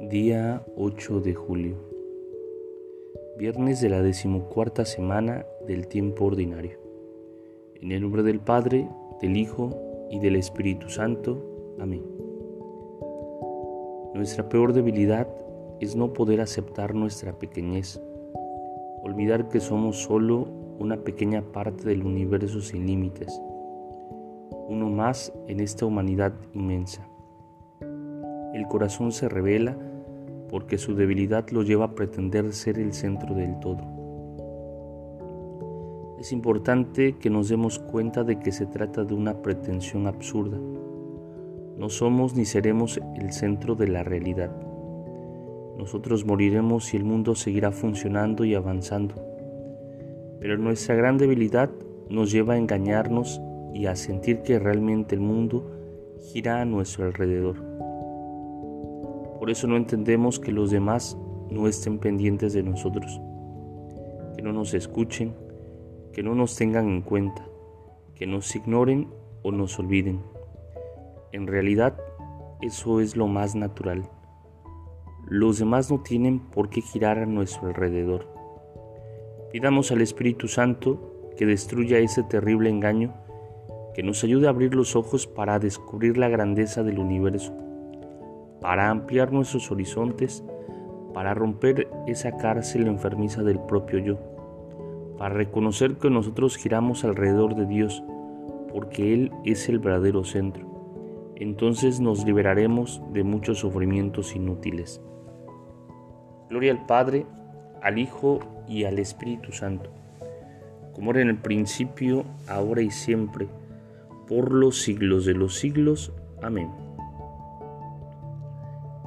Día 8 de julio, viernes de la decimocuarta semana del tiempo ordinario. En el nombre del Padre, del Hijo y del Espíritu Santo. Amén. Nuestra peor debilidad es no poder aceptar nuestra pequeñez, olvidar que somos solo una pequeña parte del universo sin límites, uno más en esta humanidad inmensa el corazón se revela porque su debilidad lo lleva a pretender ser el centro del todo. Es importante que nos demos cuenta de que se trata de una pretensión absurda. No somos ni seremos el centro de la realidad. Nosotros moriremos y el mundo seguirá funcionando y avanzando. Pero nuestra gran debilidad nos lleva a engañarnos y a sentir que realmente el mundo gira a nuestro alrededor. Por eso no entendemos que los demás no estén pendientes de nosotros, que no nos escuchen, que no nos tengan en cuenta, que nos ignoren o nos olviden. En realidad, eso es lo más natural. Los demás no tienen por qué girar a nuestro alrededor. Pidamos al Espíritu Santo que destruya ese terrible engaño, que nos ayude a abrir los ojos para descubrir la grandeza del universo para ampliar nuestros horizontes, para romper esa cárcel enfermiza del propio yo, para reconocer que nosotros giramos alrededor de Dios, porque Él es el verdadero centro. Entonces nos liberaremos de muchos sufrimientos inútiles. Gloria al Padre, al Hijo y al Espíritu Santo, como era en el principio, ahora y siempre, por los siglos de los siglos. Amén.